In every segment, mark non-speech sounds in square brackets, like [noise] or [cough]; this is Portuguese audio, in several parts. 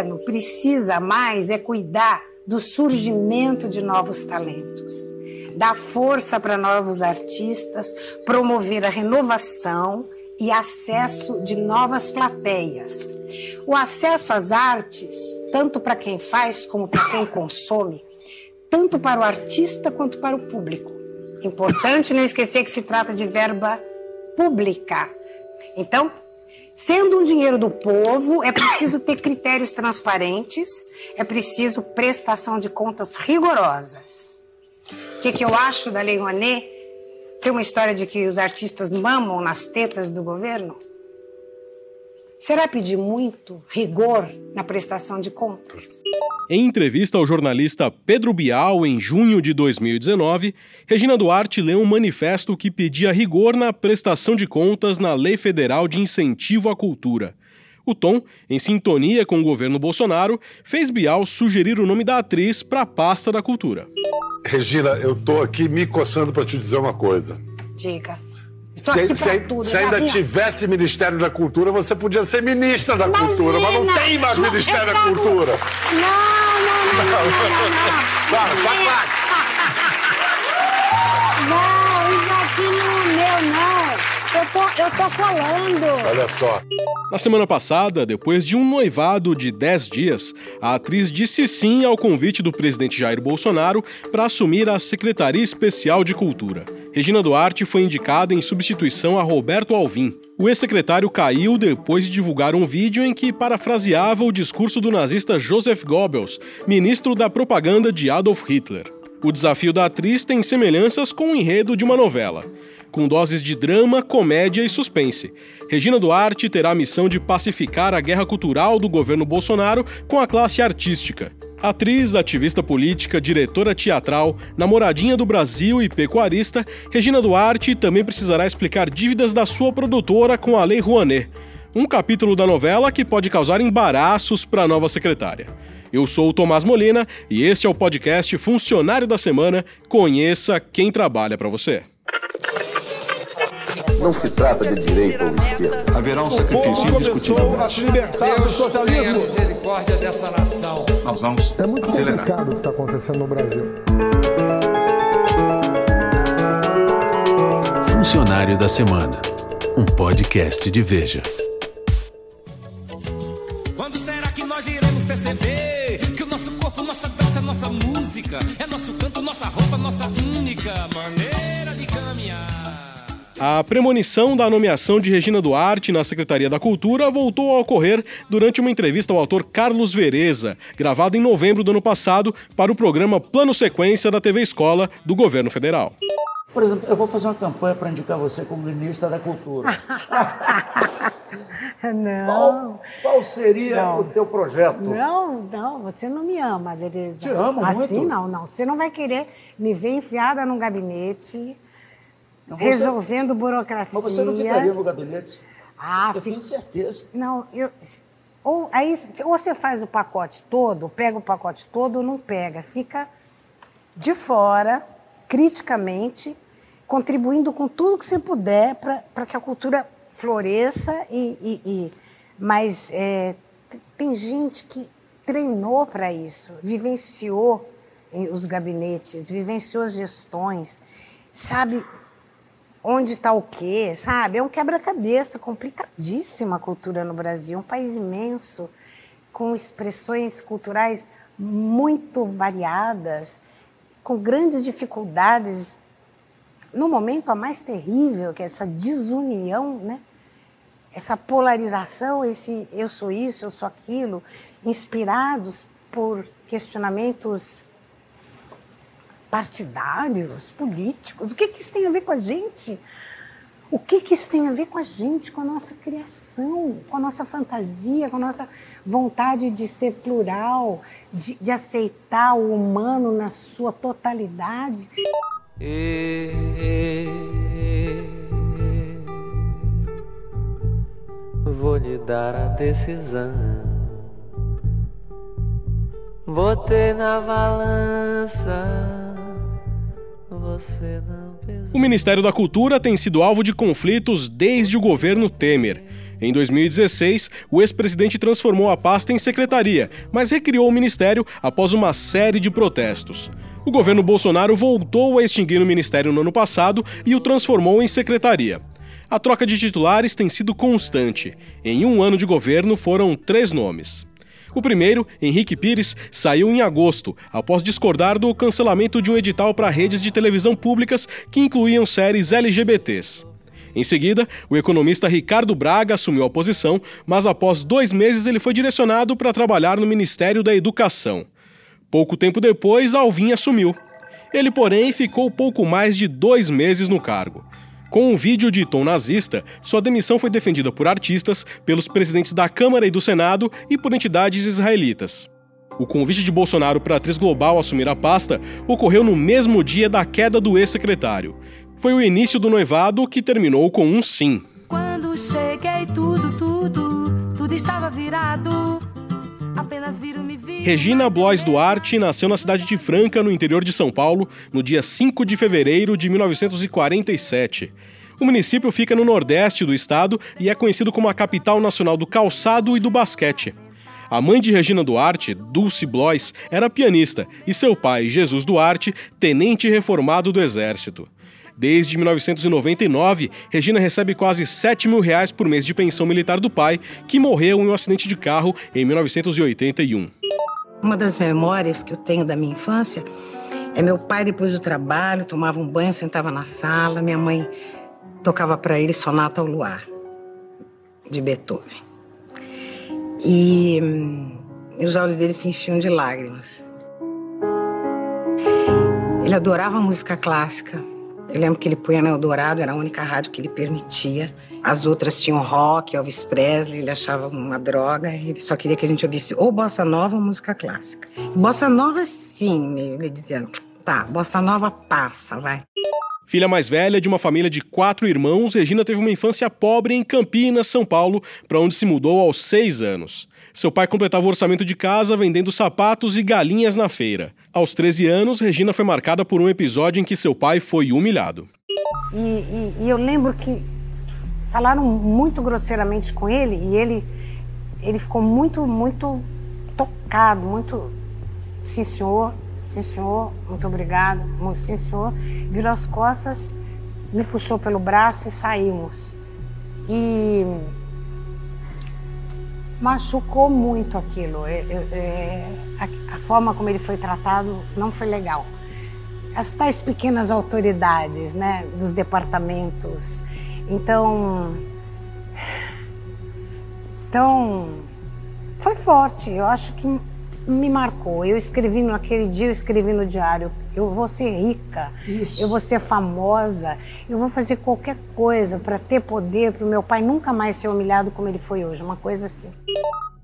governo precisa mais é cuidar do surgimento de novos talentos, dar força para novos artistas, promover a renovação e acesso de novas plateias. O acesso às artes, tanto para quem faz como para quem consome, tanto para o artista quanto para o público. Importante não esquecer que se trata de verba pública. Então, Sendo um dinheiro do povo, é preciso ter critérios transparentes, é preciso prestação de contas rigorosas. O que, que eu acho da Lei Rouanet? Tem uma história de que os artistas mamam nas tetas do governo? Será pedir muito rigor na prestação de contas? Em entrevista ao jornalista Pedro Bial em junho de 2019, Regina Duarte leu um manifesto que pedia rigor na prestação de contas na Lei Federal de Incentivo à Cultura. O tom, em sintonia com o governo Bolsonaro, fez Bial sugerir o nome da atriz para a pasta da cultura. Regina, eu tô aqui me coçando para te dizer uma coisa. Diga. Se, se, tudo, se ainda tivesse Ministério da Cultura, você podia ser ministra da Imagina. Cultura, mas não tem mais não, Ministério da Cultura. Não, não, não. não, não, não. Para, para, Não, tô, eu tô falando. Olha só. Na semana passada, depois de um noivado de 10 dias, a atriz disse sim ao convite do presidente Jair Bolsonaro para assumir a Secretaria Especial de Cultura. Regina Duarte foi indicada em substituição a Roberto Alvim. O ex-secretário caiu depois de divulgar um vídeo em que parafraseava o discurso do nazista Joseph Goebbels, ministro da propaganda de Adolf Hitler. O desafio da atriz tem semelhanças com o enredo de uma novela, com doses de drama, comédia e suspense. Regina Duarte terá a missão de pacificar a guerra cultural do governo Bolsonaro com a classe artística. Atriz, ativista política, diretora teatral, namoradinha do Brasil e pecuarista, Regina Duarte também precisará explicar dívidas da sua produtora com a Lei Rouanet. Um capítulo da novela que pode causar embaraços para a nova secretária. Eu sou o Tomás Molina e este é o podcast Funcionário da Semana. Conheça quem trabalha para você. Não se trata de direito ou esquerda. Haverá um sacrifício indiscutível. a se libertar Deus do socialismo. Tenha misericórdia dessa nação. Nós vamos É muito acelerar. complicado o que está acontecendo no Brasil. Funcionário da Semana. Um podcast de Veja. A premonição da nomeação de Regina Duarte na Secretaria da Cultura voltou a ocorrer durante uma entrevista ao autor Carlos Vereza, gravada em novembro do ano passado para o programa Plano Sequência da TV Escola do governo federal. Por exemplo, eu vou fazer uma campanha para indicar você como ministra da Cultura. [laughs] não. Qual, qual seria não. o teu projeto? Não, não, você não me ama, Vereza. Te amo assim, muito. Assim não, não. Você não vai querer me ver enfiada num gabinete resolvendo burocracia. Mas você não ficaria no gabinete? Ah, eu tenho certeza. Não, eu. Ou, aí, ou você faz o pacote todo, pega o pacote todo ou não pega. Fica de fora, criticamente, contribuindo com tudo que você puder para que a cultura floresça. E, e, e mas é, tem gente que treinou para isso, vivenciou os gabinetes, vivenciou as gestões, sabe onde está o quê, sabe? É um quebra-cabeça complicadíssima a cultura no Brasil, um país imenso, com expressões culturais muito variadas, com grandes dificuldades. No momento a mais terrível, que é essa desunião, né? essa polarização, esse eu sou isso, eu sou aquilo, inspirados por questionamentos partidários, políticos. O que, que isso tem a ver com a gente? O que, que isso tem a ver com a gente, com a nossa criação, com a nossa fantasia, com a nossa vontade de ser plural, de, de aceitar o humano na sua totalidade? Vou lhe dar a decisão. Botei na balança o Ministério da Cultura tem sido alvo de conflitos desde o governo Temer. Em 2016, o ex-presidente transformou a pasta em secretaria, mas recriou o ministério após uma série de protestos. O governo Bolsonaro voltou a extinguir o ministério no ano passado e o transformou em secretaria. A troca de titulares tem sido constante. Em um ano de governo foram três nomes. O primeiro, Henrique Pires, saiu em agosto, após discordar do cancelamento de um edital para redes de televisão públicas que incluíam séries LGBTs. Em seguida, o economista Ricardo Braga assumiu a posição, mas após dois meses ele foi direcionado para trabalhar no Ministério da Educação. Pouco tempo depois, Alvim assumiu. Ele, porém, ficou pouco mais de dois meses no cargo. Com um vídeo de tom nazista, sua demissão foi defendida por artistas, pelos presidentes da Câmara e do Senado e por entidades israelitas. O convite de Bolsonaro para a atriz global assumir a pasta ocorreu no mesmo dia da queda do ex-secretário. Foi o início do noivado que terminou com um sim. Quando cheguei, tudo, tudo, tudo estava virado. Regina Blois Duarte nasceu na cidade de Franca, no interior de São Paulo, no dia 5 de fevereiro de 1947. O município fica no nordeste do estado e é conhecido como a capital nacional do calçado e do basquete. A mãe de Regina Duarte, Dulce Blois, era pianista e seu pai, Jesus Duarte, tenente reformado do Exército. Desde 1999, Regina recebe quase 7 mil reais por mês de pensão militar do pai, que morreu em um acidente de carro em 1981. Uma das memórias que eu tenho da minha infância é meu pai, depois do trabalho, tomava um banho, sentava na sala, minha mãe tocava para ele Sonata ao Luar, de Beethoven. E, hum, e os olhos dele se enchiam de lágrimas. Ele adorava música clássica. Eu lembro que ele punha na Eldorado, era a única rádio que ele permitia. As outras tinham rock, Elvis Presley, ele achava uma droga. Ele só queria que a gente ouvisse ou bossa nova ou música clássica. Bossa nova, sim, ele dizia, tá, bossa nova passa, vai. Filha mais velha de uma família de quatro irmãos, Regina teve uma infância pobre em Campinas, São Paulo, para onde se mudou aos seis anos. Seu pai completava o orçamento de casa vendendo sapatos e galinhas na feira. Aos 13 anos, Regina foi marcada por um episódio em que seu pai foi humilhado. E, e, e eu lembro que falaram muito grosseiramente com ele e ele, ele ficou muito, muito tocado, muito. Sim, senhor, sim, senhor, muito obrigado, muito, sim, senhor. Virou as costas, me puxou pelo braço e saímos. E machucou muito aquilo. É, é, é, a, a, forma como ele foi tratado não foi legal. As tais pequenas autoridades, né, dos departamentos. Então, então foi forte. Eu acho que me marcou. Eu escrevi naquele dia, eu escrevi no diário, eu vou ser rica, Isso. eu vou ser famosa, eu vou fazer qualquer coisa para ter poder, para o meu pai nunca mais ser humilhado como ele foi hoje, uma coisa assim.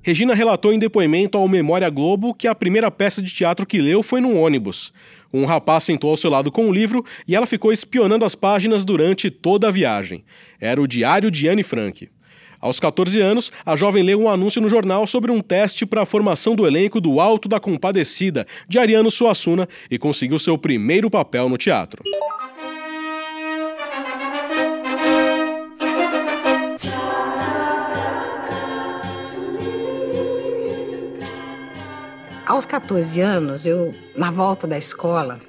Regina relatou em depoimento ao Memória Globo que a primeira peça de teatro que leu foi num ônibus. Um rapaz sentou ao seu lado com o um livro e ela ficou espionando as páginas durante toda a viagem. Era o Diário de Anne Frank. Aos 14 anos, a jovem leu um anúncio no jornal sobre um teste para a formação do elenco do Alto da Compadecida, de Ariano Suassuna, e conseguiu seu primeiro papel no teatro. Aos 14 anos, eu, na volta da escola,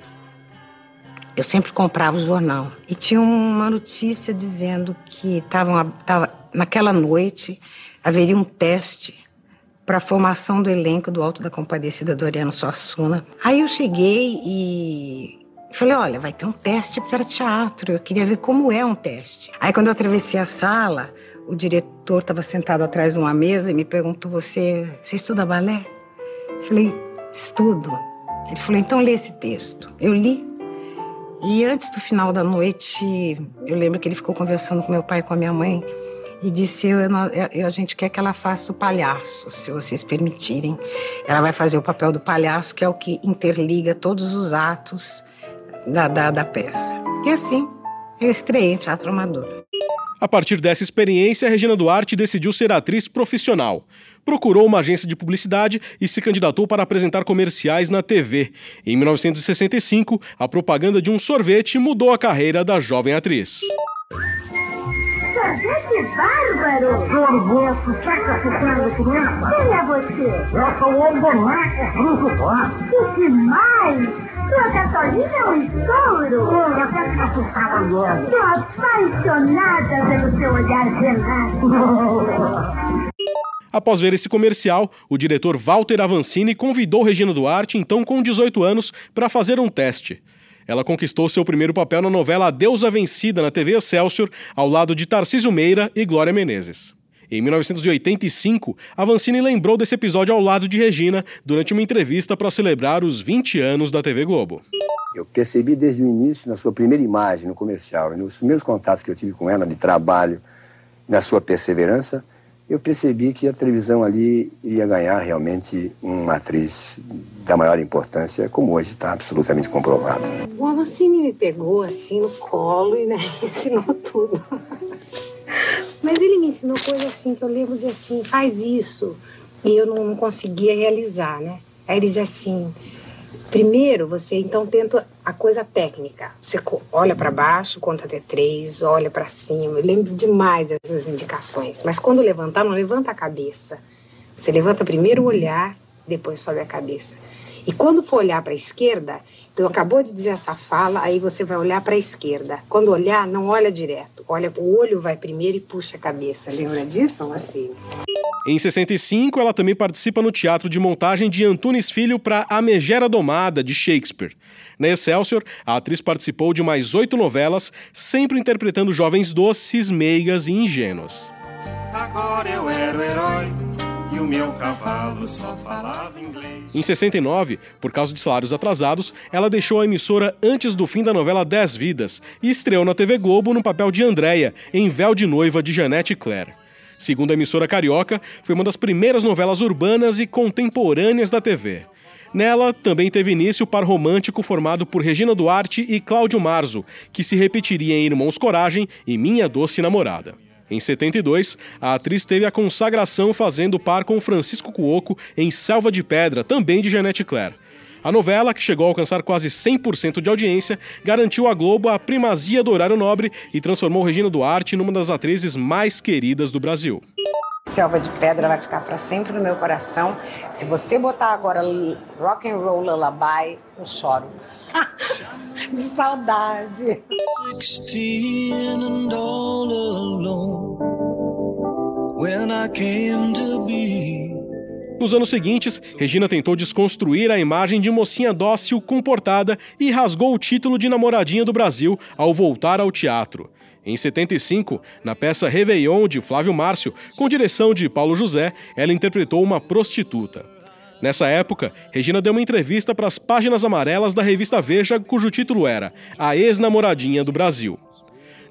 eu sempre comprava o jornal. E tinha uma notícia dizendo que tava, tava, naquela noite haveria um teste para a formação do elenco do Alto da Compadecida do Ariano Suassuna. Aí eu cheguei e falei, olha, vai ter um teste para teatro. Eu queria ver como é um teste. Aí quando eu atravessei a sala, o diretor estava sentado atrás de uma mesa e me perguntou, você, você estuda balé? Eu falei, estudo. Ele falou, então lê esse texto. Eu li e antes do final da noite, eu lembro que ele ficou conversando com meu pai e com a minha mãe e disse: eu, eu, a gente quer que ela faça o palhaço, se vocês permitirem. Ela vai fazer o papel do palhaço, que é o que interliga todos os atos da, da, da peça. E assim, eu estreiei em Teatro Amador. A partir dessa experiência, Regina Duarte decidiu ser atriz profissional. Procurou uma agência de publicidade e se candidatou para apresentar comerciais na TV. Em 1965, a propaganda de um sorvete mudou a carreira da jovem atriz. Que bárbaro! Sorvete, sacrificando criança. Quem é você? Eu sou o boneco Fruto Bom. O que mais? Sua gasolina é um estouro! Eu até que assustava logo. Tô apaixonada pelo seu olhar gelado. Após ver esse comercial, o diretor Walter Avancini convidou Regina Duarte, então com 18 anos, para fazer um teste. Ela conquistou seu primeiro papel na novela A Deusa Vencida na TV Excelsior, ao lado de Tarcísio Meira e Glória Menezes. Em 1985, Avancini lembrou desse episódio ao lado de Regina durante uma entrevista para celebrar os 20 anos da TV Globo. Eu percebi desde o início, na sua primeira imagem no comercial nos primeiros contatos que eu tive com ela de trabalho, na sua perseverança, eu percebi que a televisão ali iria ganhar realmente uma atriz da maior importância, como hoje está absolutamente comprovado. O Avancini me pegou assim no colo e né, [laughs] ensinou tudo. Mas ele me ensinou coisas assim que eu lembro de assim, faz isso. E eu não, não conseguia realizar, né? Aí ele dizia assim: primeiro você então tenta a coisa técnica. Você olha para baixo, conta até três, olha para cima. Eu lembro demais dessas indicações. Mas quando levantar, não levanta a cabeça. Você levanta primeiro o olhar, depois sobe a cabeça. E quando for olhar para a esquerda, então acabou de dizer essa fala, aí você vai olhar para a esquerda. Quando olhar, não olha direto. Olha, o olho vai primeiro e puxa a cabeça. Lembra disso, assim? Em 65, ela também participa no teatro de montagem de Antunes Filho para A Megera Domada, de Shakespeare. Na Excelsior, a atriz participou de mais oito novelas, sempre interpretando jovens doces, meigas e ingênuas. Agora eu era o herói e o meu cavalo só falava inglês. Em 69, por causa de salários atrasados, ela deixou a emissora antes do fim da novela Dez Vidas e estreou na TV Globo no papel de Andréia, em Véu de Noiva de Janete Claire. Segundo a emissora carioca, foi uma das primeiras novelas urbanas e contemporâneas da TV. Nela também teve início o par romântico formado por Regina Duarte e Cláudio Marzo, que se repetiria em Irmãos Coragem e Minha Doce Namorada. Em 72, a atriz teve a consagração fazendo par com Francisco Cuoco em Selva de Pedra, também de Jeanette Claire. A novela, que chegou a alcançar quase 100% de audiência, garantiu à Globo a primazia do horário nobre e transformou Regina Duarte numa das atrizes mais queridas do Brasil. Selva de Pedra vai ficar para sempre no meu coração. Se você botar agora rock and roll lullaby, eu choro. [laughs] de saudade. and all alone when I came to be. Nos anos seguintes, Regina tentou desconstruir a imagem de mocinha dócil, comportada e rasgou o título de namoradinha do Brasil ao voltar ao teatro. Em 75, na peça Réveillon de Flávio Márcio, com direção de Paulo José, ela interpretou uma prostituta. Nessa época, Regina deu uma entrevista para as páginas amarelas da revista Veja, cujo título era A Ex-Namoradinha do Brasil.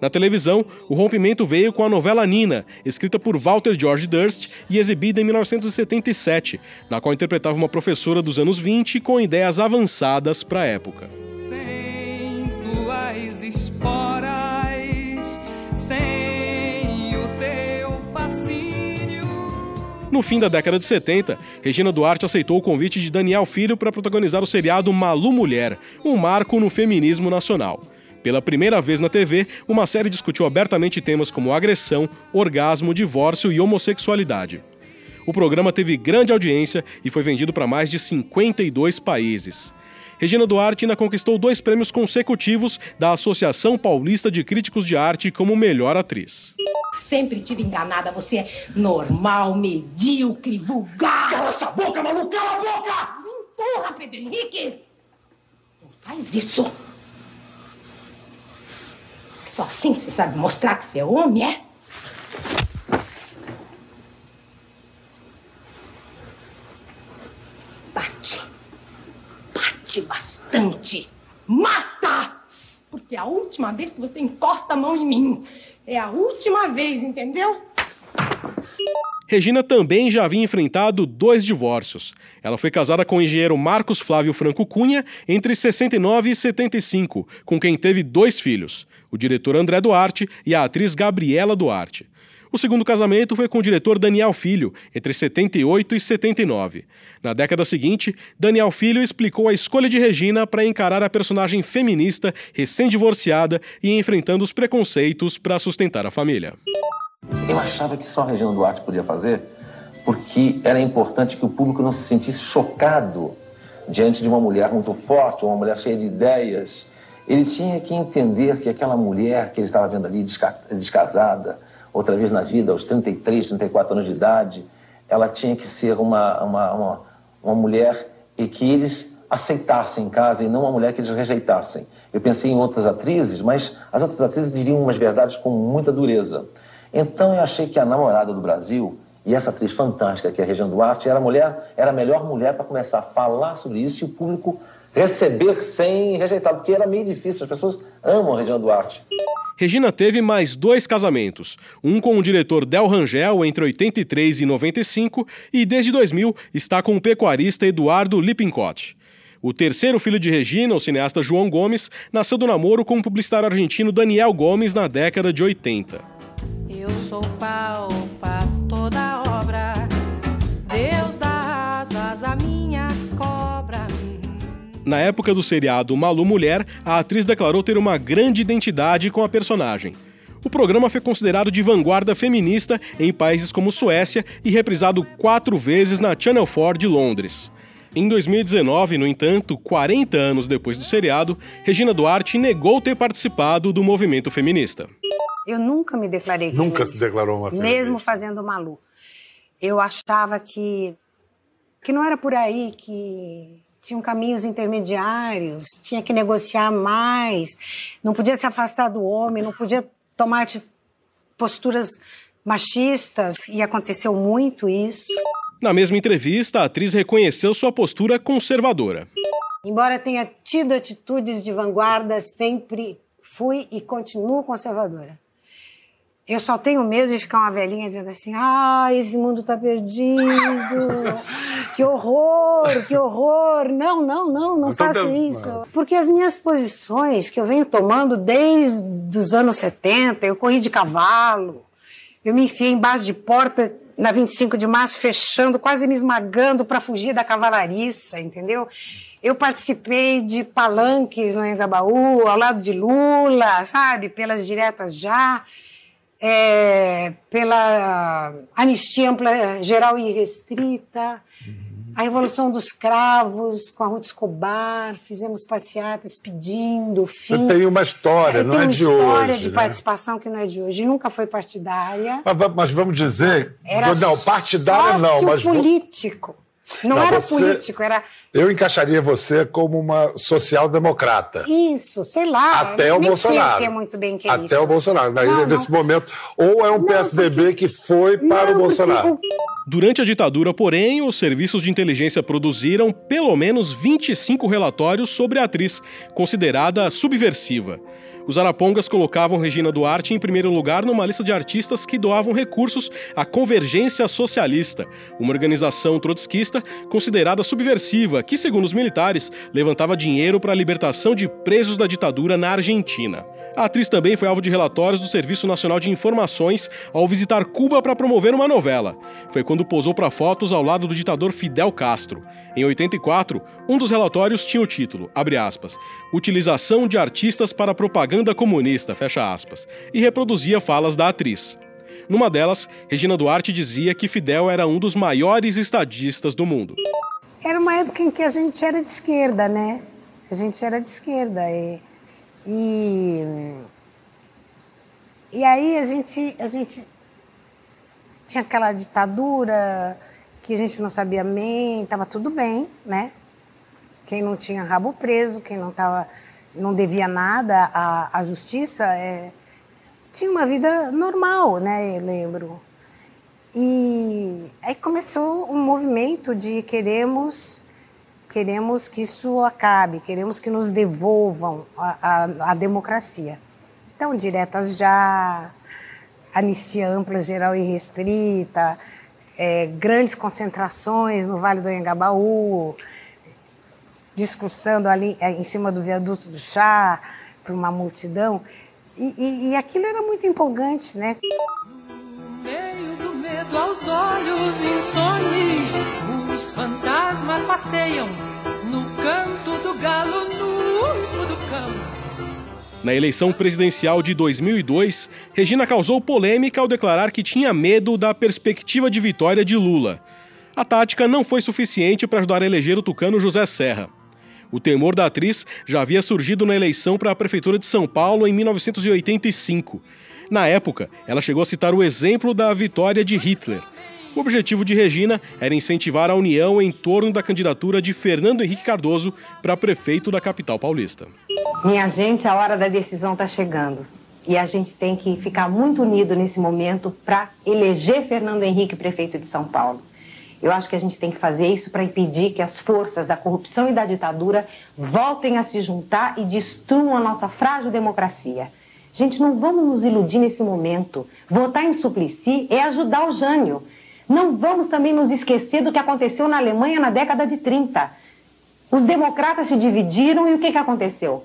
Na televisão, o rompimento veio com a novela Nina, escrita por Walter George Durst e exibida em 1977, na qual interpretava uma professora dos anos 20 com ideias avançadas para a época. Sem tuas esporas, No fim da década de 70, Regina Duarte aceitou o convite de Daniel Filho para protagonizar o seriado Malu Mulher, um marco no feminismo nacional. Pela primeira vez na TV, uma série discutiu abertamente temas como agressão, orgasmo, divórcio e homossexualidade. O programa teve grande audiência e foi vendido para mais de 52 países. Regina Duarte ainda conquistou dois prêmios consecutivos da Associação Paulista de Críticos de Arte como melhor atriz. Sempre tive enganada, você é normal, medíocre, vulgar. Cala essa boca, maluco, cala a boca! Porra, Pedro Henrique! Não faz isso! Só assim que você sabe mostrar que você é homem, é? Bate. Bate bastante. Mata! Porque a última vez que você encosta a mão em mim. É a última vez, entendeu? Regina também já havia enfrentado dois divórcios. Ela foi casada com o engenheiro Marcos Flávio Franco Cunha entre 69 e 75, com quem teve dois filhos o diretor André Duarte e a atriz Gabriela Duarte. O segundo casamento foi com o diretor Daniel Filho, entre 78 e 79. Na década seguinte, Daniel Filho explicou a escolha de Regina para encarar a personagem feminista, recém-divorciada e enfrentando os preconceitos para sustentar a família. Eu achava que só a Regina Duarte podia fazer porque era importante que o público não se sentisse chocado diante de uma mulher muito forte, uma mulher cheia de ideias. Ele tinha que entender que aquela mulher que ele estava vendo ali, descasada, outra vez na vida, aos 33, 34 anos de idade, ela tinha que ser uma, uma, uma, uma mulher e que eles aceitassem em casa e não uma mulher que eles rejeitassem. Eu pensei em outras atrizes, mas as outras atrizes diriam umas verdades com muita dureza. Então eu achei que a namorada do Brasil e essa atriz fantástica que é a Regina Duarte era mulher, era a melhor mulher para começar a falar sobre isso e o público receber sem rejeitar, porque era meio difícil, as pessoas amam a Regina Duarte. Regina teve mais dois casamentos, um com o diretor Del Rangel entre 83 e 95 e desde 2000 está com o pecuarista Eduardo Lippincott. O terceiro filho de Regina, o cineasta João Gomes, nasceu do namoro com o publicitário argentino Daniel Gomes na década de 80. Eu sou pau pra Na época do seriado Malu Mulher, a atriz declarou ter uma grande identidade com a personagem. O programa foi considerado de vanguarda feminista em países como Suécia e reprisado quatro vezes na Channel 4 de Londres. Em 2019, no entanto, 40 anos depois do seriado, Regina Duarte negou ter participado do movimento feminista. Eu nunca me declarei Nunca feminista, se declarou uma feminista. Mesmo fazendo Malu. Eu achava que, que não era por aí, que tinham caminhos intermediários, tinha que negociar mais, não podia se afastar do homem, não podia tomar posturas machistas, e aconteceu muito isso. Na mesma entrevista, a atriz reconheceu sua postura conservadora. Embora tenha tido atitudes de vanguarda, sempre fui e continuo conservadora. Eu só tenho medo de ficar uma velhinha dizendo assim: ah, esse mundo está perdido, [laughs] que horror, que horror. Não, não, não, não então, faço isso. Porque as minhas posições que eu venho tomando desde os anos 70, eu corri de cavalo, eu me enfiei embaixo de porta na 25 de março, fechando, quase me esmagando para fugir da cavalariça, entendeu? Eu participei de palanques no Engabaú, ao lado de Lula, sabe? Pelas diretas já, é, pela anistia ampla, geral e restrita a Revolução dos Cravos, com a Ruth Escobar, fizemos passeatas pedindo fim. Você tem uma história, é, não é de hoje. Tem uma história de né? participação que não é de hoje. Nunca foi partidária. Mas, mas vamos dizer... Era não, partidária não, mas... político. Não, não era você, político, era. Eu encaixaria você como uma social-democrata. Isso, sei lá. Até o Bolsonaro. Sei muito bem que é Até isso. o Bolsonaro. Não, nesse não. momento. Ou é um não, PSDB porque... que foi para o Bolsonaro. Durante a ditadura, porém, os serviços de inteligência produziram pelo menos 25 relatórios sobre a atriz, considerada subversiva. Os arapongas colocavam Regina Duarte em primeiro lugar numa lista de artistas que doavam recursos à Convergência Socialista, uma organização trotskista considerada subversiva que, segundo os militares, levantava dinheiro para a libertação de presos da ditadura na Argentina. A atriz também foi alvo de relatórios do Serviço Nacional de Informações ao visitar Cuba para promover uma novela. Foi quando posou para fotos ao lado do ditador Fidel Castro. Em 84, um dos relatórios tinha o título, aspas, Utilização de artistas para propaganda comunista, aspas, e reproduzia falas da atriz. Numa delas, Regina Duarte dizia que Fidel era um dos maiores estadistas do mundo. Era uma época em que a gente era de esquerda, né? A gente era de esquerda e e, e aí a gente, a gente tinha aquela ditadura que a gente não sabia bem, estava tudo bem, né? Quem não tinha rabo preso, quem não tava, não devia nada à, à justiça, é, tinha uma vida normal, né? Eu lembro. E aí começou um movimento de queremos queremos que isso acabe, queremos que nos devolvam a, a, a democracia. Então, diretas já, anistia ampla, geral e restrita, é, grandes concentrações no Vale do Anhangabaú, discursando ali é, em cima do viaduto do chá para uma multidão. E, e, e, aquilo era muito empolgante, né? No meio do medo aos olhos insones os fantasmas passeiam no canto do galo, no uivo do cão. Na eleição presidencial de 2002, Regina causou polêmica ao declarar que tinha medo da perspectiva de vitória de Lula. A tática não foi suficiente para ajudar a eleger o tucano José Serra. O temor da atriz já havia surgido na eleição para a Prefeitura de São Paulo em 1985. Na época, ela chegou a citar o exemplo da vitória de Hitler. O objetivo de Regina era incentivar a união em torno da candidatura de Fernando Henrique Cardoso para prefeito da capital paulista. Minha gente, a hora da decisão está chegando. E a gente tem que ficar muito unido nesse momento para eleger Fernando Henrique prefeito de São Paulo. Eu acho que a gente tem que fazer isso para impedir que as forças da corrupção e da ditadura voltem a se juntar e destruam a nossa frágil democracia. Gente, não vamos nos iludir nesse momento. Votar em Suplicy é ajudar o Jânio. Não vamos também nos esquecer do que aconteceu na Alemanha na década de 30. Os democratas se dividiram e o que, que aconteceu?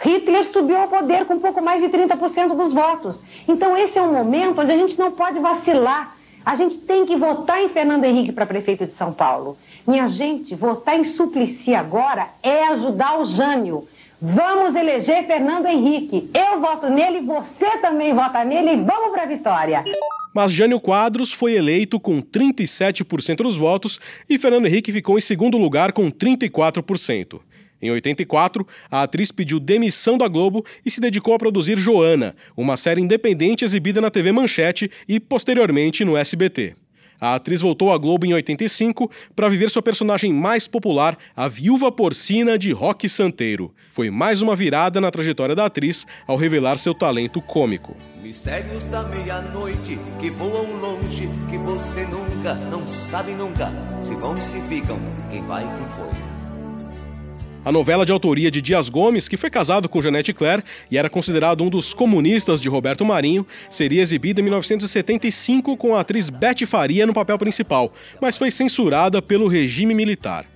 Hitler subiu ao poder com pouco mais de 30% dos votos. Então, esse é um momento onde a gente não pode vacilar. A gente tem que votar em Fernando Henrique para prefeito de São Paulo. Minha gente, votar em Suplicy agora é ajudar o Jânio. Vamos eleger Fernando Henrique. Eu voto nele, você também vota nele e vamos para a vitória. Mas Jânio Quadros foi eleito com 37% dos votos e Fernando Henrique ficou em segundo lugar com 34%. Em 84, a atriz pediu demissão da Globo e se dedicou a produzir Joana, uma série independente exibida na TV Manchete e posteriormente no SBT. A atriz voltou à Globo em 85 para viver sua personagem mais popular, a viúva porcina de Roque Santeiro. Foi mais uma virada na trajetória da atriz ao revelar seu talento cômico. Mistérios da meia-noite que voam longe, que você nunca, não sabe nunca, se vão e se ficam, quem vai, quem foi. A novela de autoria de Dias Gomes, que foi casado com Janete Claire e era considerado um dos comunistas de Roberto Marinho, seria exibida em 1975 com a atriz Betty Faria no papel principal, mas foi censurada pelo regime militar.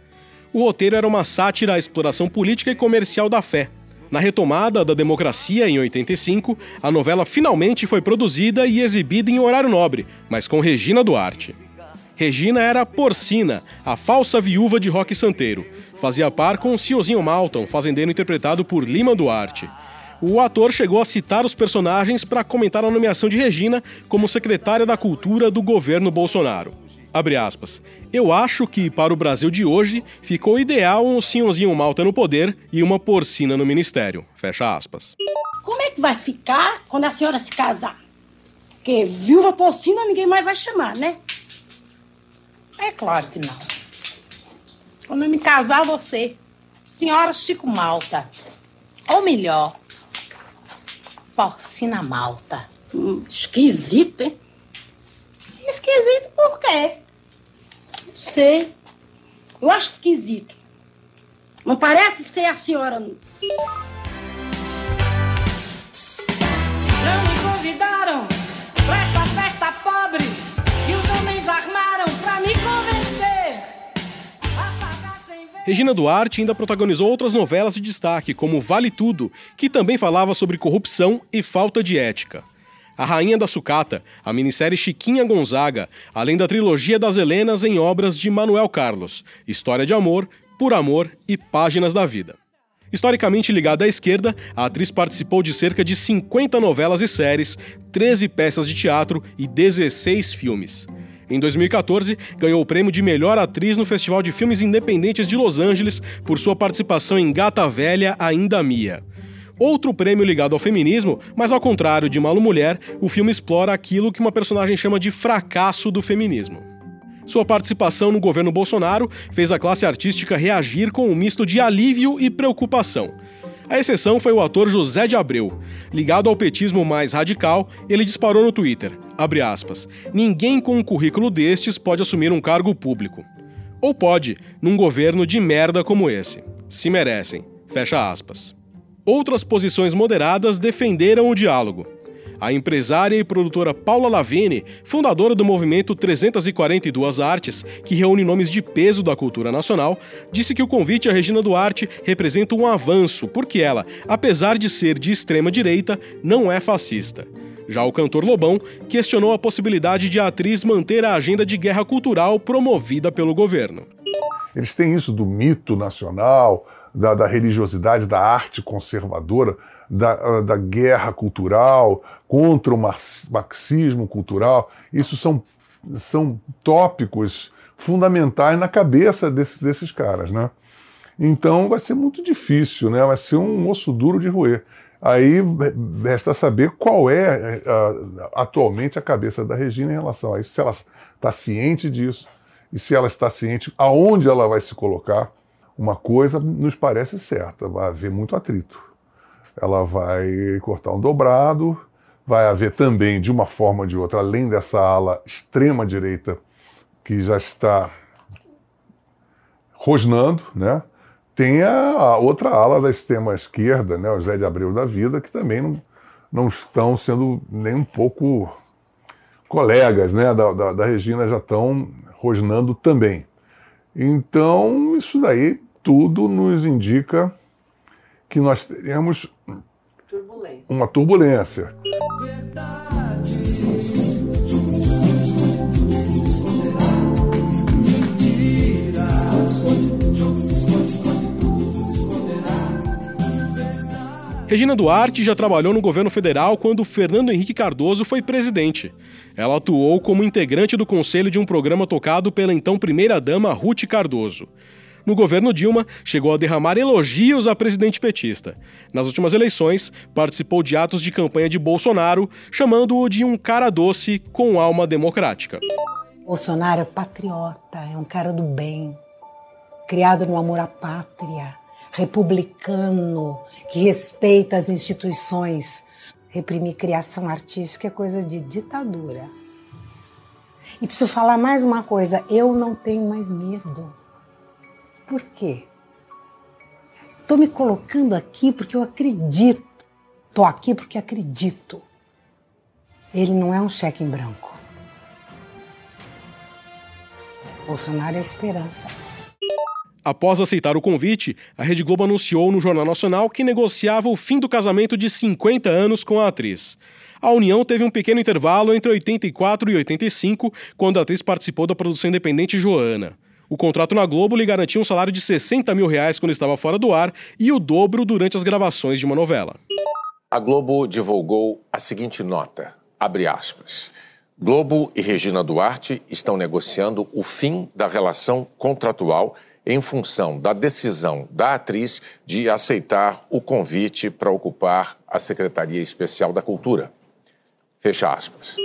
O roteiro era uma sátira à exploração política e comercial da fé. Na retomada da democracia em 85, a novela finalmente foi produzida e exibida em horário nobre, mas com Regina Duarte. Regina era Porcina, a falsa viúva de Roque Santeiro fazia par com Ciozinho Malton, fazendeiro interpretado por Lima Duarte. O ator chegou a citar os personagens para comentar a nomeação de Regina como secretária da Cultura do governo Bolsonaro. Abre aspas. Eu acho que, para o Brasil de hoje, ficou ideal um senhorzinho malta no poder e uma porcina no ministério. Fecha aspas. Como é que vai ficar quando a senhora se casar? Porque viúva porcina ninguém mais vai chamar, né? É claro que não. Quando eu me casar, você, senhora Chico Malta. Ou melhor, porcina malta. Hum, esquisito, hein? Esquisito por quê? Não sei. Eu acho esquisito. Não parece ser a senhora. Não me convidaram pra esta festa pobre Regina Duarte ainda protagonizou outras novelas de destaque, como Vale Tudo, que também falava sobre corrupção e falta de ética. A Rainha da Sucata, a minissérie Chiquinha Gonzaga, além da trilogia das Helenas em obras de Manuel Carlos, História de Amor, Por Amor e Páginas da Vida. Historicamente ligada à esquerda, a atriz participou de cerca de 50 novelas e séries, 13 peças de teatro e 16 filmes. Em 2014, ganhou o prêmio de melhor atriz no Festival de Filmes Independentes de Los Angeles por sua participação em Gata Velha Ainda Mia. Outro prêmio ligado ao feminismo, mas ao contrário de Malu Mulher, o filme explora aquilo que uma personagem chama de fracasso do feminismo. Sua participação no governo Bolsonaro fez a classe artística reagir com um misto de alívio e preocupação. A exceção foi o ator José de Abreu. Ligado ao petismo mais radical, ele disparou no Twitter, aspas, ninguém com um currículo destes pode assumir um cargo público. Ou pode, num governo de merda como esse. Se merecem. Fecha aspas. Outras posições moderadas defenderam o diálogo. A empresária e produtora Paula Lavigne, fundadora do movimento 342 Artes, que reúne nomes de peso da cultura nacional, disse que o convite a Regina Duarte representa um avanço, porque ela, apesar de ser de extrema direita, não é fascista. Já o cantor Lobão questionou a possibilidade de a atriz manter a agenda de guerra cultural promovida pelo governo. Eles têm isso do mito nacional, da, da religiosidade, da arte conservadora, da, da guerra cultural, contra o marxismo cultural. Isso são, são tópicos fundamentais na cabeça desse, desses caras, né? Então vai ser muito difícil, né? Vai ser um osso duro de roer. Aí resta saber qual é atualmente a cabeça da Regina em relação a isso, se ela está ciente disso e se ela está ciente aonde ela vai se colocar. Uma coisa nos parece certa, vai haver muito atrito. Ela vai cortar um dobrado, vai haver também, de uma forma ou de outra, além dessa ala extrema direita que já está rosnando, né? Tem a, outra ala da extrema esquerda, né, o Zé de Abreu da vida, que também não, não estão sendo nem um pouco colegas né, da, da, da Regina, já estão rosnando também. Então, isso daí tudo nos indica que nós teremos turbulência. uma turbulência. Regina Duarte já trabalhou no governo federal quando Fernando Henrique Cardoso foi presidente. Ela atuou como integrante do conselho de um programa tocado pela então primeira-dama Ruth Cardoso. No governo Dilma, chegou a derramar elogios à presidente petista. Nas últimas eleições, participou de atos de campanha de Bolsonaro, chamando-o de um cara doce com alma democrática. Bolsonaro é patriota, é um cara do bem, criado no amor à pátria republicano, que respeita as instituições. Reprimir criação artística é coisa de ditadura. E preciso falar mais uma coisa: eu não tenho mais medo. Por quê? Estou me colocando aqui porque eu acredito. Estou aqui porque acredito. Ele não é um cheque em branco. Bolsonaro é esperança. Após aceitar o convite, a Rede Globo anunciou no Jornal Nacional que negociava o fim do casamento de 50 anos com a atriz. A união teve um pequeno intervalo entre 84 e 85, quando a atriz participou da produção independente Joana. O contrato na Globo lhe garantia um salário de 60 mil reais quando estava fora do ar e o dobro durante as gravações de uma novela. A Globo divulgou a seguinte nota, abre aspas. Globo e Regina Duarte estão negociando o fim da relação contratual em função da decisão da atriz de aceitar o convite para ocupar a Secretaria Especial da Cultura. Fecha aspas.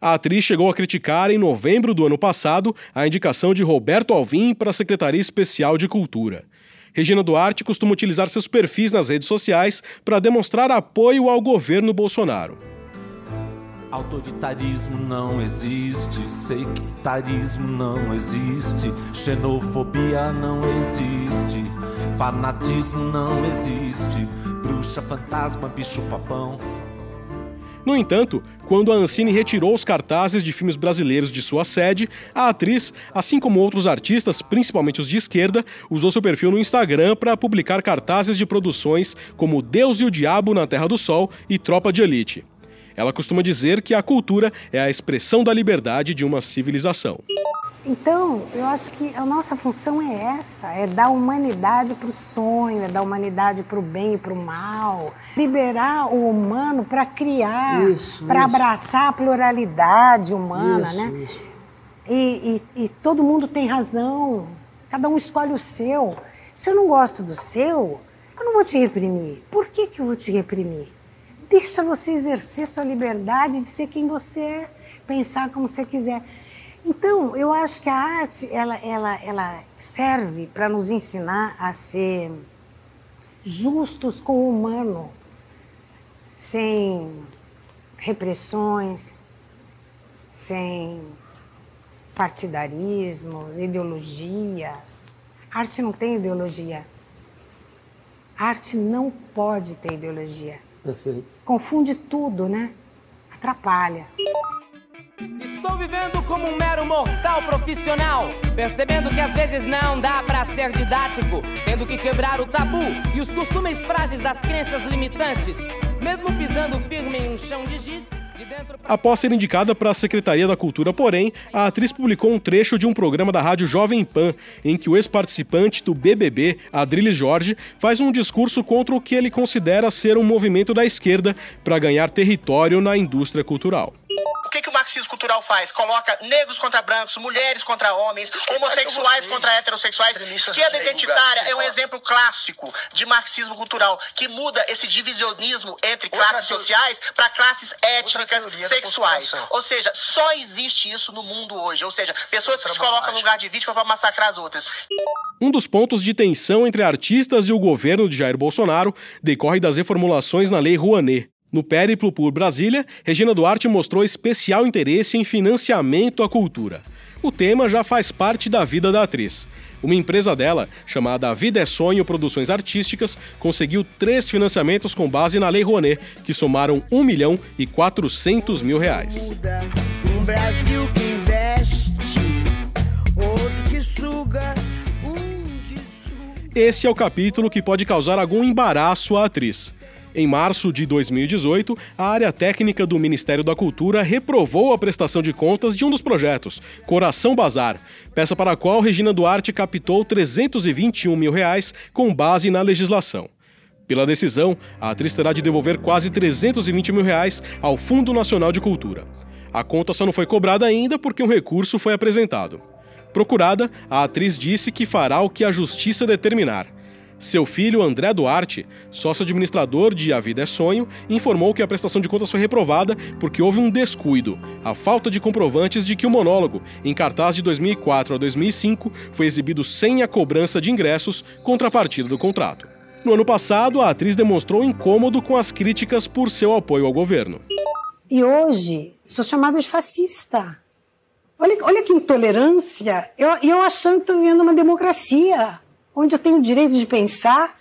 A atriz chegou a criticar em novembro do ano passado a indicação de Roberto Alvim para a Secretaria Especial de Cultura. Regina Duarte costuma utilizar seus perfis nas redes sociais para demonstrar apoio ao governo Bolsonaro. Autoritarismo não existe, sectarismo não existe, xenofobia não existe, fanatismo não existe, bruxa, fantasma, bicho papão. No entanto, quando a Ancine retirou os cartazes de filmes brasileiros de sua sede, a atriz, assim como outros artistas, principalmente os de esquerda, usou seu perfil no Instagram para publicar cartazes de produções como Deus e o Diabo na Terra do Sol e Tropa de Elite. Ela costuma dizer que a cultura é a expressão da liberdade de uma civilização. Então, eu acho que a nossa função é essa: é dar humanidade para o sonho, é dar humanidade para o bem e para o mal, liberar o humano para criar, para abraçar a pluralidade humana, isso, né? Isso. E, e, e todo mundo tem razão, cada um escolhe o seu. Se eu não gosto do seu, eu não vou te reprimir. Por que, que eu vou te reprimir? Deixa você exercer sua liberdade de ser quem você é, pensar como você quiser. Então, eu acho que a arte ela, ela, ela serve para nos ensinar a ser justos com o humano, sem repressões, sem partidarismos, ideologias. A arte não tem ideologia. A arte não pode ter ideologia. Perfeito. Confunde tudo, né? Atrapalha. Estou vivendo como um mero mortal profissional, percebendo que às vezes não dá para ser didático, tendo que quebrar o tabu e os costumes frágeis das crenças limitantes, mesmo pisando firme em um chão de giz. Após ser indicada para a Secretaria da Cultura, porém, a atriz publicou um trecho de um programa da rádio Jovem Pan, em que o ex-participante do BBB, Adrilles Jorge, faz um discurso contra o que ele considera ser um movimento da esquerda para ganhar território na indústria cultural. O que, que o marxismo cultural faz? Coloca negros contra brancos, mulheres contra homens, homossexuais contra heterossexuais. Esquerda identitária é um exemplo clássico de marxismo cultural que muda esse divisionismo entre classes sociais para classes étnicas, sexuais. Ou seja, só existe isso no mundo hoje. Ou seja, pessoas que se colocam no lugar de vítima para massacrar as outras. Um dos pontos de tensão entre artistas e o governo de Jair Bolsonaro decorre das reformulações na Lei Rouanet. No périplo por Brasília, Regina Duarte mostrou especial interesse em financiamento à cultura. O tema já faz parte da vida da atriz. Uma empresa dela, chamada Vida é Sonho Produções Artísticas, conseguiu três financiamentos com base na Lei Rouanet, que somaram 1 milhão e 400 mil reais. Um Brasil que investe, outro que suga, Esse é o capítulo que pode causar algum embaraço à atriz. Em março de 2018, a área técnica do Ministério da Cultura reprovou a prestação de contas de um dos projetos, Coração Bazar, peça para a qual Regina Duarte captou 321 mil reais com base na legislação. Pela decisão, a atriz terá de devolver quase 320 mil reais ao Fundo Nacional de Cultura. A conta só não foi cobrada ainda porque um recurso foi apresentado. Procurada, a atriz disse que fará o que a justiça determinar. Seu filho, André Duarte, sócio administrador de A Vida é Sonho, informou que a prestação de contas foi reprovada porque houve um descuido, a falta de comprovantes de que o monólogo, em cartaz de 2004 a 2005, foi exibido sem a cobrança de ingressos contrapartida do contrato. No ano passado, a atriz demonstrou incômodo com as críticas por seu apoio ao governo. E hoje, sou chamada de fascista. Olha, olha que intolerância. Eu, eu achando que estou vivendo uma democracia onde eu tenho o direito de pensar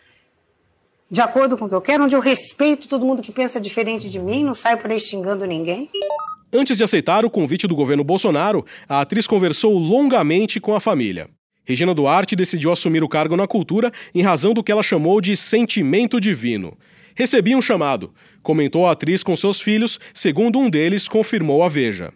de acordo com o que eu quero, onde eu respeito todo mundo que pensa diferente de mim, não saio por aí xingando ninguém. Antes de aceitar o convite do governo Bolsonaro, a atriz conversou longamente com a família. Regina Duarte decidiu assumir o cargo na cultura em razão do que ela chamou de sentimento divino. Recebi um chamado, comentou a atriz com seus filhos, segundo um deles confirmou a Veja.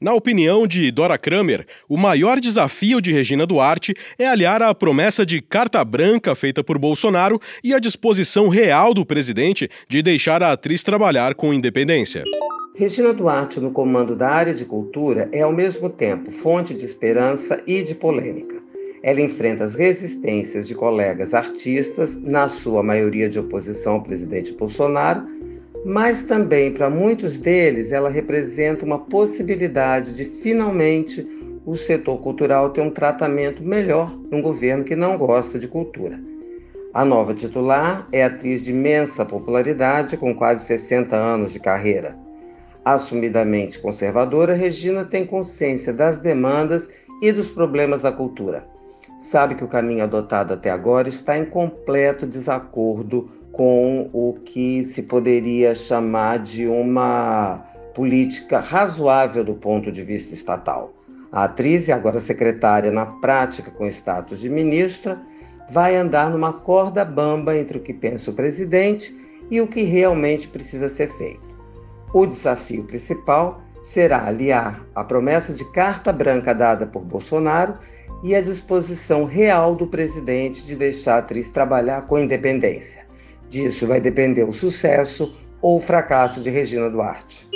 Na opinião de Dora Kramer, o maior desafio de Regina Duarte é aliar a promessa de carta branca feita por Bolsonaro e a disposição real do presidente de deixar a atriz trabalhar com independência. Regina Duarte, no comando da área de cultura, é ao mesmo tempo fonte de esperança e de polêmica. Ela enfrenta as resistências de colegas artistas, na sua maioria de oposição ao presidente Bolsonaro, mas também para muitos deles ela representa uma possibilidade de finalmente o setor cultural ter um tratamento melhor num governo que não gosta de cultura. A nova titular é atriz de imensa popularidade, com quase 60 anos de carreira. Assumidamente conservadora, Regina tem consciência das demandas e dos problemas da cultura. Sabe que o caminho adotado até agora está em completo desacordo com o que se poderia chamar de uma política razoável do ponto de vista estatal. A atriz, agora secretária na prática com status de ministra, vai andar numa corda bamba entre o que pensa o presidente e o que realmente precisa ser feito. O desafio principal será aliar a promessa de carta branca dada por Bolsonaro e a disposição real do presidente de deixar a atriz trabalhar com independência. Disso vai depender o sucesso ou o fracasso de Regina Duarte.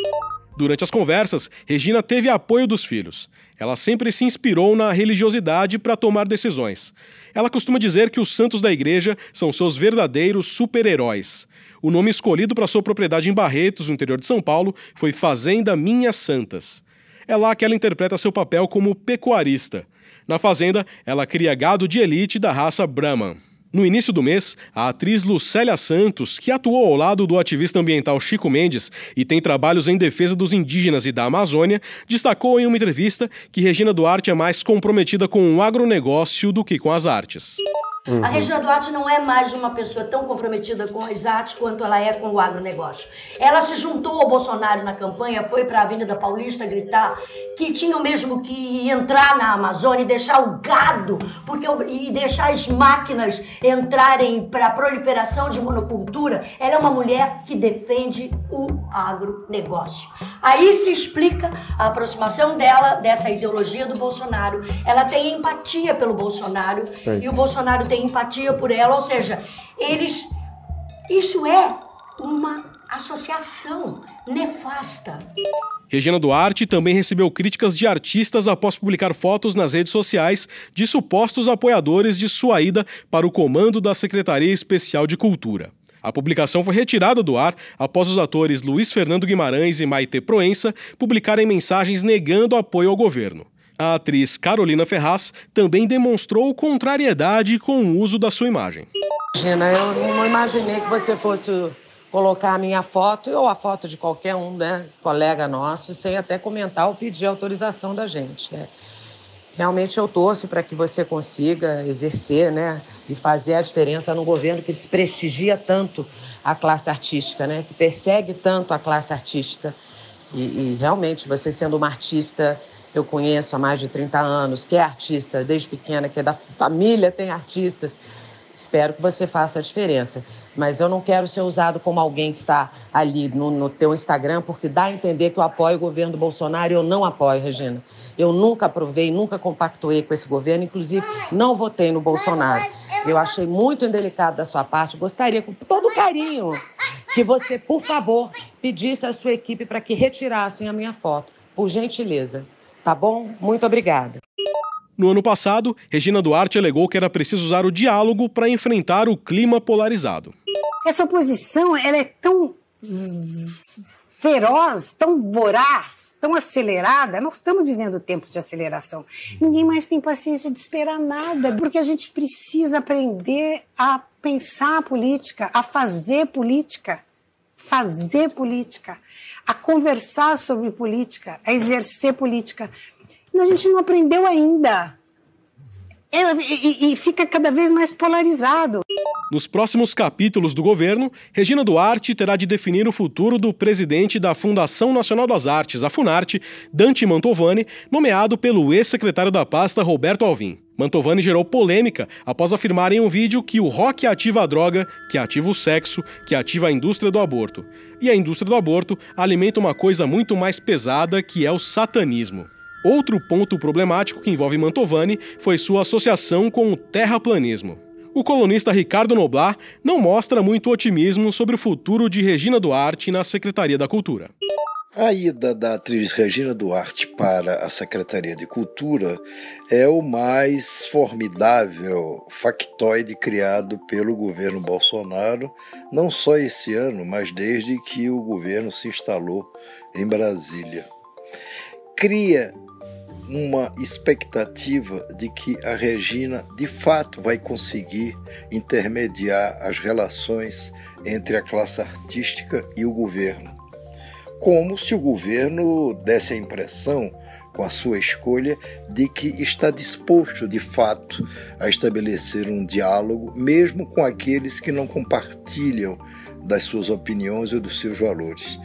Durante as conversas, Regina teve apoio dos filhos. Ela sempre se inspirou na religiosidade para tomar decisões. Ela costuma dizer que os santos da igreja são seus verdadeiros super-heróis. O nome escolhido para sua propriedade em Barretos, no interior de São Paulo, foi Fazenda Minhas Santas. É lá que ela interpreta seu papel como pecuarista. Na fazenda, ela cria gado de elite da raça Brahman. No início do mês, a atriz Lucélia Santos, que atuou ao lado do ativista ambiental Chico Mendes e tem trabalhos em defesa dos indígenas e da Amazônia, destacou em uma entrevista que Regina Duarte é mais comprometida com o agronegócio do que com as artes. Uhum. A Regina Duarte não é mais uma pessoa tão comprometida com as artes quanto ela é com o agronegócio. Ela se juntou ao Bolsonaro na campanha, foi para a Avenida Paulista gritar que tinham mesmo que entrar na Amazônia e deixar o gado porque, e deixar as máquinas entrarem para a proliferação de monocultura. Ela é uma mulher que defende o agronegócio. Aí se explica a aproximação dela dessa ideologia do Bolsonaro. Ela tem empatia pelo Bolsonaro É. e o Bolsonaro tem empatia por ela, ou seja, eles. Isso é uma associação nefasta. Regina Duarte também recebeu críticas de artistas após publicar fotos nas redes sociais de supostos apoiadores de sua ida para o comando da Secretaria Especial de Cultura. A publicação foi retirada do ar após os atores Luiz Fernando Guimarães e Maite Proença publicarem mensagens negando apoio ao governo. A atriz Carolina Ferraz também demonstrou contrariedade com o uso da sua imagem. Gina, eu não imaginei que você fosse colocar a minha foto ou a foto de qualquer um, né, colega nosso, sem até comentar ou pedir autorização da gente. né? Realmente eu torço para que você consiga exercer, né, e fazer a diferença num governo que desprestigia tanto a classe artística, né, que persegue tanto a classe artística. E, e realmente você sendo uma artista, eu conheço há mais de 30 anos, que é artista desde pequena, que é da família, tem artistas. Espero que você faça a diferença. Mas eu não quero ser usado como alguém que está ali no, no teu Instagram, porque dá a entender que eu apoio o governo do Bolsonaro e eu não apoio, Regina. Eu nunca aprovei, nunca compactuei com esse governo, inclusive não votei no Bolsonaro. Eu achei muito indelicado da sua parte. Gostaria, com todo carinho, que você, por favor, pedisse à sua equipe para que retirassem a minha foto. Por gentileza. Tá bom? Muito obrigada. No ano passado, Regina Duarte alegou que era preciso usar o diálogo para enfrentar o clima polarizado. Essa oposição ela é tão feroz, tão voraz, tão acelerada. Nós estamos vivendo tempos de aceleração. Ninguém mais tem paciência de esperar nada, porque a gente precisa aprender a pensar a política, a fazer política, fazer política, a conversar sobre política, a exercer política. A gente não aprendeu ainda. E fica cada vez mais polarizado. Nos próximos capítulos do governo, Regina Duarte terá de definir o futuro do presidente da Fundação Nacional das Artes, a Funarte, Dante Mantovani, nomeado pelo ex-secretário da pasta Roberto Alvim. Mantovani gerou polêmica após afirmar em um vídeo que o rock ativa a droga, que ativa o sexo, que ativa a indústria do aborto. E a indústria do aborto alimenta uma coisa muito mais pesada que é o satanismo. Outro ponto problemático que envolve Mantovani foi sua associação com o terraplanismo. O colunista Ricardo Noblar não mostra muito otimismo sobre o futuro de Regina Duarte na Secretaria da Cultura. A ida da atriz Regina Duarte para a Secretaria de Cultura é o mais formidável factoide criado pelo governo Bolsonaro, não só esse ano, mas desde que o governo se instalou em Brasília. Cria uma expectativa de que a Regina de fato vai conseguir intermediar as relações entre a classe artística e o governo. Como se o governo desse a impressão, com a sua escolha, de que está disposto de fato a estabelecer um diálogo, mesmo com aqueles que não compartilham das suas opiniões ou dos seus valores.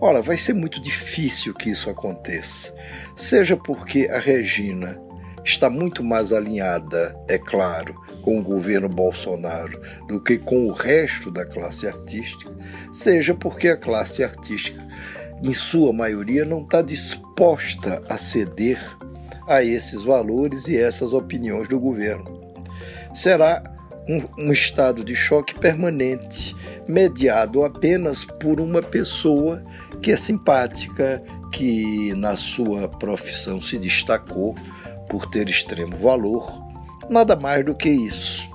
Ora, vai ser muito difícil que isso aconteça. Seja porque a Regina está muito mais alinhada, é claro, com o governo Bolsonaro do que com o resto da classe artística, seja porque a classe artística, em sua maioria, não está disposta a ceder a esses valores e essas opiniões do governo. Será um, um, estado de choque permanente, mediado apenas por uma pessoa que é simpática, que na sua profissão se destacou por ter extremo valor, nada mais do que isso.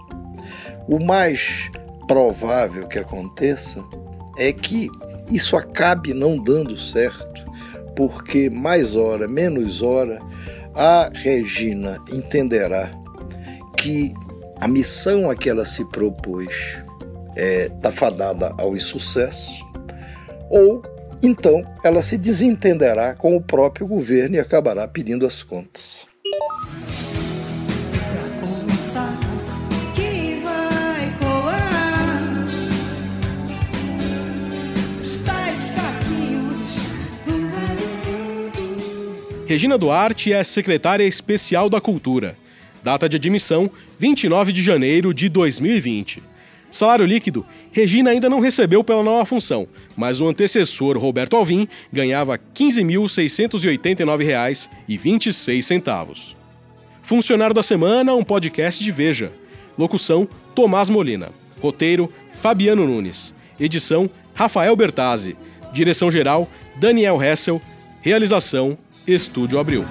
O mais provável que aconteça é que isso acabe não dando certo, porque mais hora, menos hora, a Regina entenderá que a missão a que ela se propôs está é, fadada ao insucesso, ou então ela se desentenderá com o próprio governo e acabará pedindo as contas. Regina Duarte é secretária especial da Cultura. Data de admissão: 29 de janeiro de 2020. Salário líquido: Regina ainda não recebeu pela nova função, mas o antecessor Roberto Alvim ganhava R$ 15.689,26. Funcionário da Semana, um podcast de Veja. Locução: Tomás Molina. Roteiro: Fabiano Nunes. Edição: Rafael Bertazzi. Direção-geral: Daniel Hessel. Realização: Estúdio Abril.